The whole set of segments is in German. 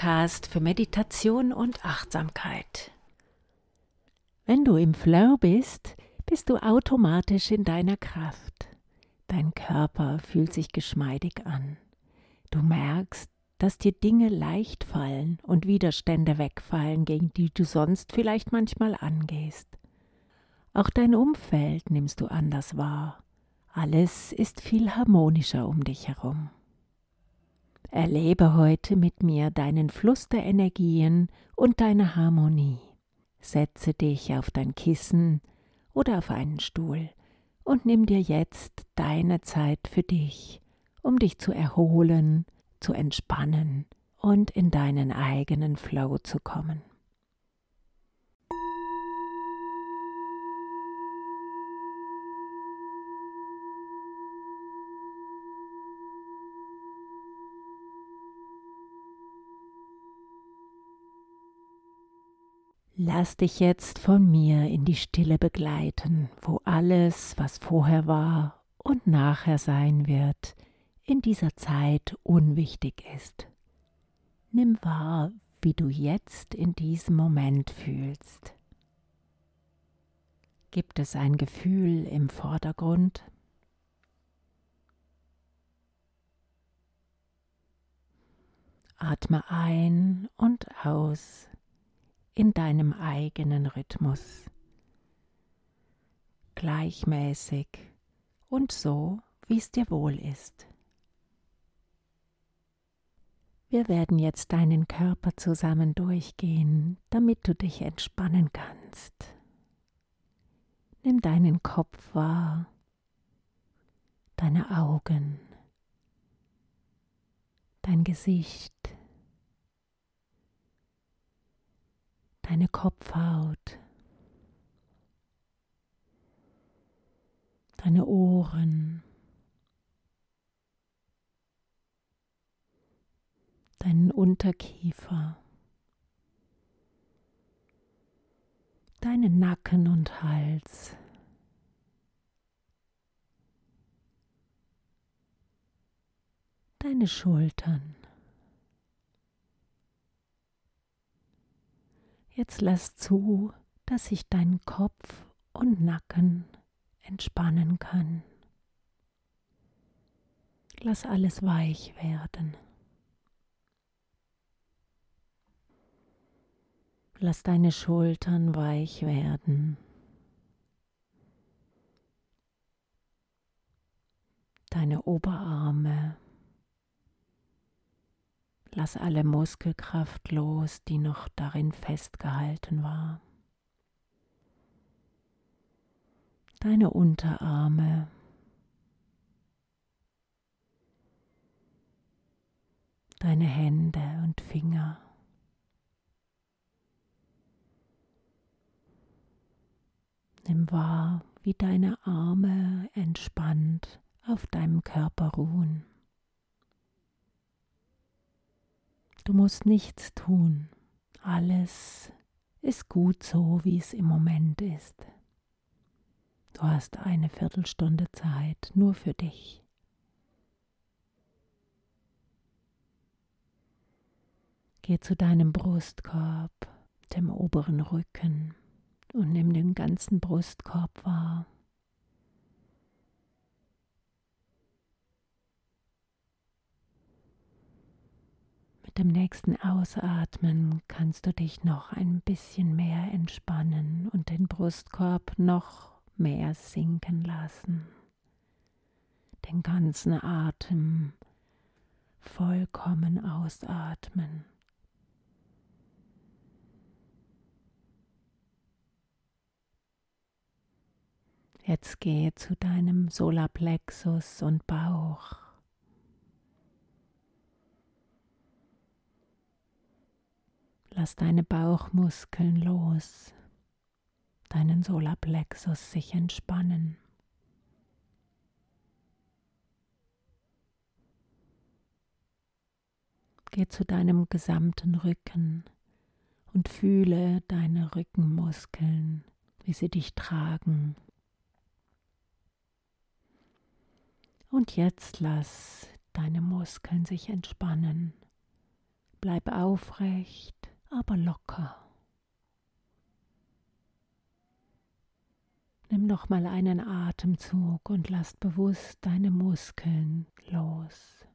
Podcast für Meditation und Achtsamkeit. Wenn du im Flow bist, bist du automatisch in deiner Kraft. Dein Körper fühlt sich geschmeidig an. Du merkst, dass dir Dinge leicht fallen und Widerstände wegfallen, gegen die du sonst vielleicht manchmal angehst. Auch dein Umfeld nimmst du anders wahr. Alles ist viel harmonischer um dich herum. Erlebe heute mit mir deinen Fluss der Energien und deine Harmonie. Setze dich auf dein Kissen oder auf einen Stuhl und nimm dir jetzt deine Zeit für dich, um dich zu erholen, zu entspannen und in deinen eigenen Flow zu kommen. Lass dich jetzt von mir in die Stille begleiten, wo alles, was vorher war und nachher sein wird, in dieser Zeit unwichtig ist. Nimm wahr, wie du jetzt in diesem Moment fühlst. Gibt es ein Gefühl im Vordergrund? Atme ein und aus in deinem eigenen Rhythmus. Gleichmäßig und so, wie es dir wohl ist. Wir werden jetzt deinen Körper zusammen durchgehen, damit du dich entspannen kannst. Nimm deinen Kopf wahr, deine Augen, dein Gesicht, deine Kopfhaut, deine Ohren, deinen Unterkiefer, deinen Nacken und Hals. Deine Schultern. Jetzt lass zu, dass sich dein Kopf und Nacken entspannen kann. Lass alles weich werden. Lass deine Schultern weich werden. Deine Oberarme Lass alle Muskelkraft los, die noch darin festgehalten war. Deine Unterarme. Deine Hände und Finger. Nimm wahr, wie deine Arme entspannt auf deinem Körper ruhen. Du musst nichts tun. Alles ist gut so, wie es im Moment ist. Du hast eine Viertelstunde Zeit nur für dich. Geh zu deinem Brustkorb, dem oberen Rücken und nimm den ganzen Brustkorb wahr. Dem nächsten Ausatmen kannst du dich noch ein bisschen mehr entspannen und den Brustkorb noch mehr sinken lassen. Den ganzen Atem vollkommen ausatmen. Jetzt gehe zu deinem Solarplexus und Bauch. Lass deine Bauchmuskeln los, deinen Solarplexus sich entspannen. Geh zu deinem gesamten Rücken und fühle deine Rückenmuskeln, wie sie dich tragen. Und jetzt lass deine Muskeln sich entspannen Bleib aufrecht, aber locker. Nimm noch mal einen Atemzug und lass bewusst deine Muskeln los.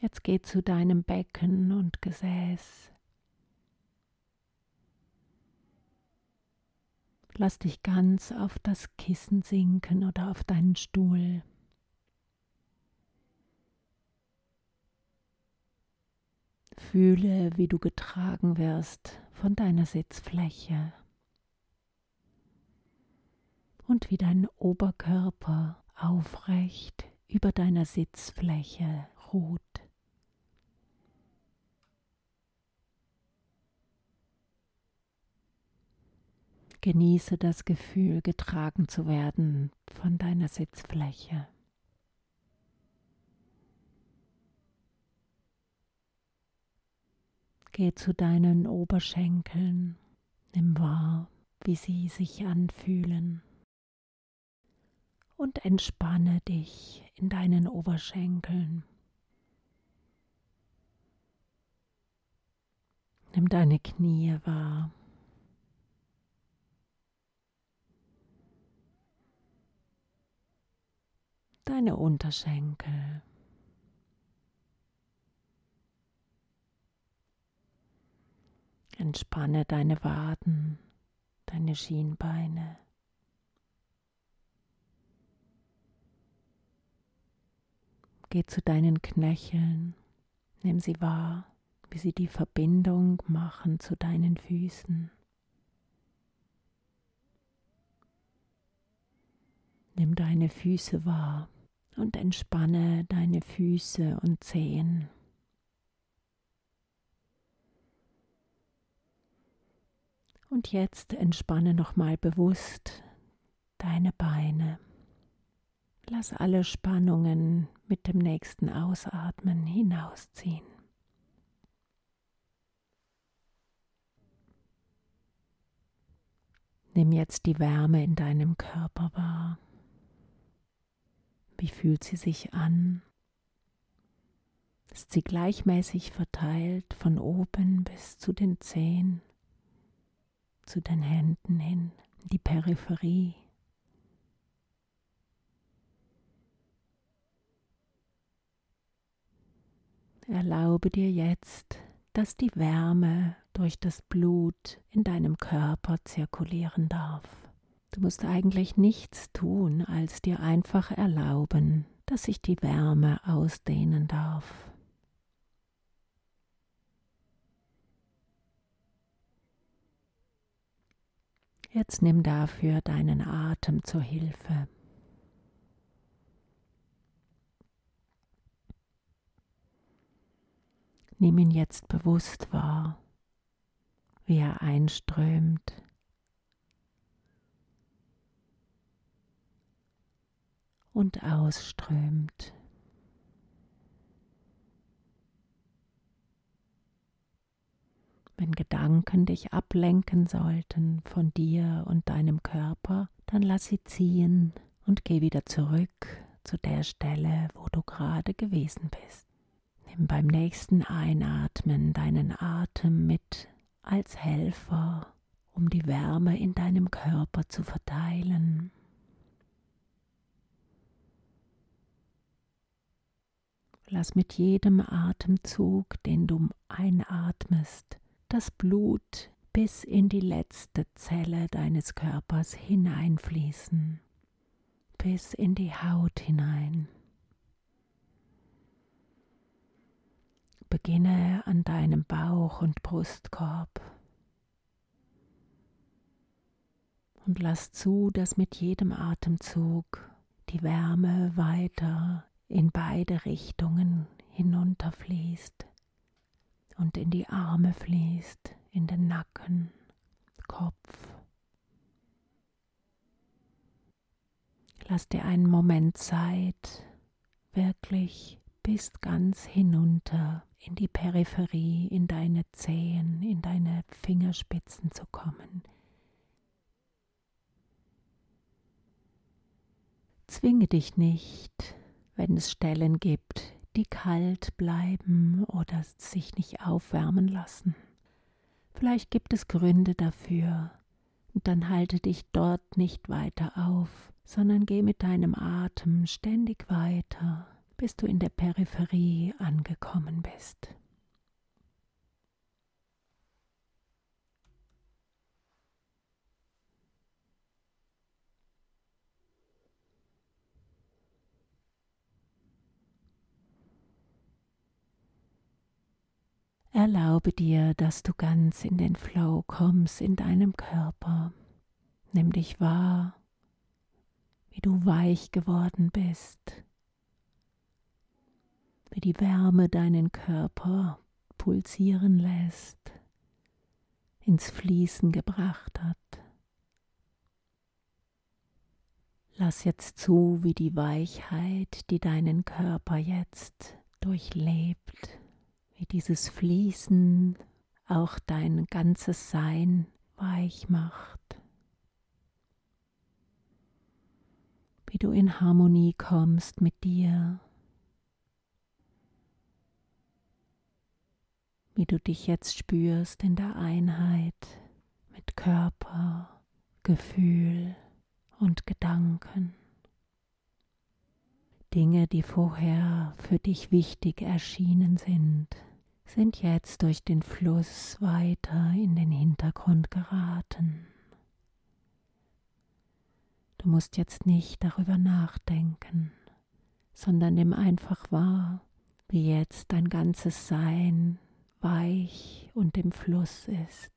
Jetzt geh zu deinem Becken und Gesäß. Lass dich ganz auf das Kissen sinken oder auf deinen Stuhl. Fühle, wie du getragen wirst von deiner Sitzfläche und wie dein Oberkörper aufrecht über deiner Sitzfläche ruht. Genieße das Gefühl, getragen zu werden von deiner Sitzfläche. Geh zu deinen Oberschenkeln, nimm wahr, wie sie sich anfühlen und entspanne dich in deinen Oberschenkeln. Nimm deine Knie wahr. Deine Unterschenkel. Entspanne deine Waden, deine Schienbeine. Geh zu deinen Knöcheln, nimm sie wahr, wie sie die Verbindung machen zu deinen Füßen. Nimm deine Füße wahr und entspanne deine Füße und Zehen. Und jetzt entspanne nochmal bewusst deine Beine. Lass alle Spannungen mit dem nächsten Ausatmen hinausziehen. Nimm jetzt die Wärme in deinem Körper wahr. Wie fühlt sie sich an? Ist sie gleichmäßig verteilt von oben bis zu den Zehen? Zu den Händen hin, die Peripherie. Erlaube dir jetzt, dass die Wärme durch das Blut in deinem Körper zirkulieren darf. Du musst eigentlich nichts tun, als dir einfach erlauben, dass sich die Wärme ausdehnen darf. Jetzt nimm dafür deinen Atem zur Hilfe. Nimm ihn jetzt bewusst wahr, wie er einströmt. und ausströmt. Wenn Gedanken dich ablenken sollten von dir und deinem Körper, dann lass sie ziehen und geh wieder zurück zu der Stelle, wo du gerade gewesen bist. Nimm beim nächsten Einatmen deinen Atem mit als Helfer, um die Wärme in deinem Körper zu verteilen. Lass mit jedem Atemzug, den du einatmest, das Blut bis in die letzte Zelle deines Körpers hineinfließen, bis in die Haut hinein. Beginne an deinem Bauch und Brustkorb. Und lass zu, dass mit jedem Atemzug die Wärme weiter in beide Richtungen hinunterfließt und in die Arme fließt, in den Nacken, Kopf. Lass dir einen Moment Zeit, wirklich bis ganz hinunter in die Peripherie, in deine Zehen, in deine Fingerspitzen zu kommen. Zwinge dich nicht, wenn es Stellen gibt, die kalt bleiben oder sich nicht aufwärmen lassen. Vielleicht gibt es Gründe dafür, und dann halte dich dort nicht weiter auf, sondern geh mit deinem Atem ständig weiter, bis du in der Peripherie angekommen bist. Erlaube dir, dass du ganz in den Flow kommst in deinem Körper. Nimm dich wahr, wie du weich geworden bist, wie die Wärme deinen Körper pulsieren lässt, ins Fließen gebracht hat. Lass jetzt zu, wie die Weichheit, die deinen Körper jetzt durchlebt, wie dieses Fließen auch dein ganzes Sein weich macht, wie du in Harmonie kommst mit dir, wie du dich jetzt spürst in der Einheit mit Körper, Gefühl und Gedanken. Dinge, die vorher für dich wichtig erschienen sind, sind jetzt durch den Fluss weiter in den Hintergrund geraten. Du musst jetzt nicht darüber nachdenken, sondern nimm einfach wahr, wie jetzt dein ganzes Sein weich und im Fluss ist.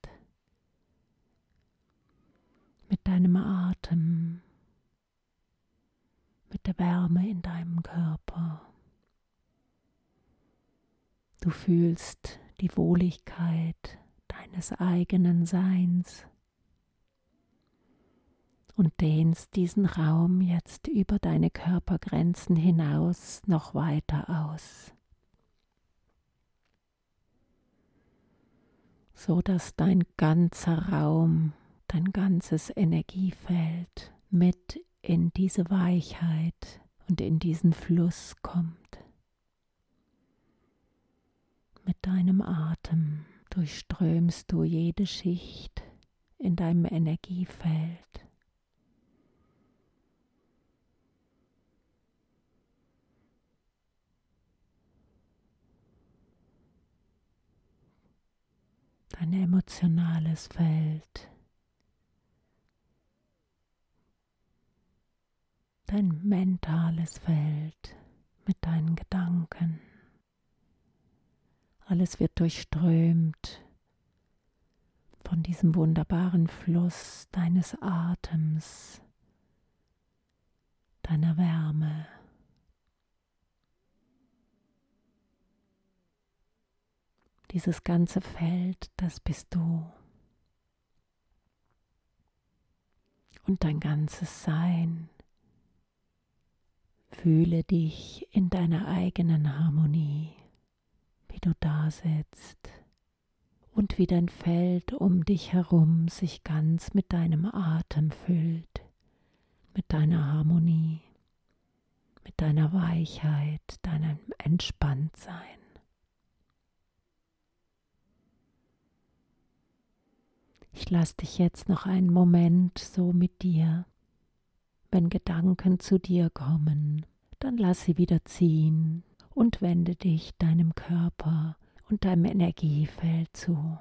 Mit deinem Atem, mit der Wärme in deinem Körper. Du fühlst die Wohligkeit deines eigenen Seins und dehnst diesen Raum jetzt über deine Körpergrenzen hinaus noch weiter aus, so dass dein ganzer Raum, dein ganzes Energiefeld mit in diese Weichheit und in diesen Fluss kommt. Mit deinem Atem durchströmst du jede Schicht in deinem Energiefeld. Dein emotionales Feld. Dein mentales Feld mit deinen Gedanken. Alles wird durchströmt von diesem wunderbaren Fluss deines Atems, deiner Wärme. Dieses ganze Feld, das bist du. Und dein ganzes Sein. Fühle dich in deiner eigenen Harmonie du da sitzt und wie dein Feld um dich herum sich ganz mit deinem Atem füllt, mit deiner Harmonie, mit deiner Weichheit, deinem Entspanntsein. Ich lasse dich jetzt noch einen Moment so mit dir. Wenn Gedanken zu dir kommen, dann lass sie wieder ziehen und wende dich deinem Körper und deinem Energiefeld zu.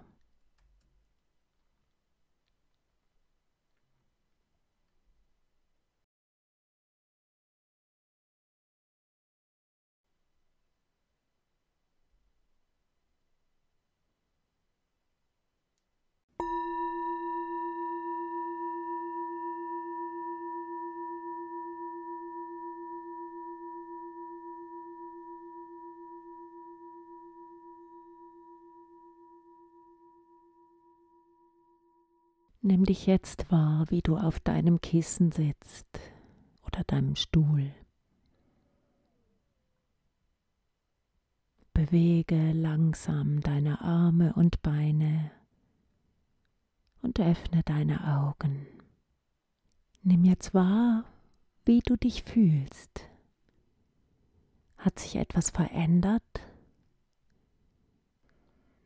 Nimm dich jetzt wahr, wie du auf deinem Kissen sitzt oder deinem Stuhl. Bewege langsam deine Arme und Beine und öffne deine Augen. Nimm jetzt wahr, wie du dich fühlst. Hat sich etwas verändert?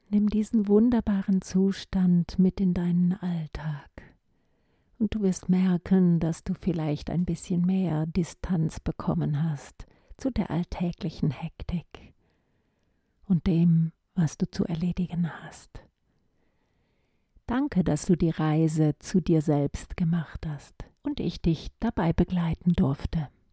Nimm diesen wunderbaren Zustand mit in deinen Alltag. Und du wirst merken, dass du vielleicht ein bisschen mehr Distanz bekommen hast zu der alltäglichen Hektik und dem, was du zu erledigen hast. Danke, dass du die Reise zu dir selbst gemacht hast und ich dich dabei begleiten durfte.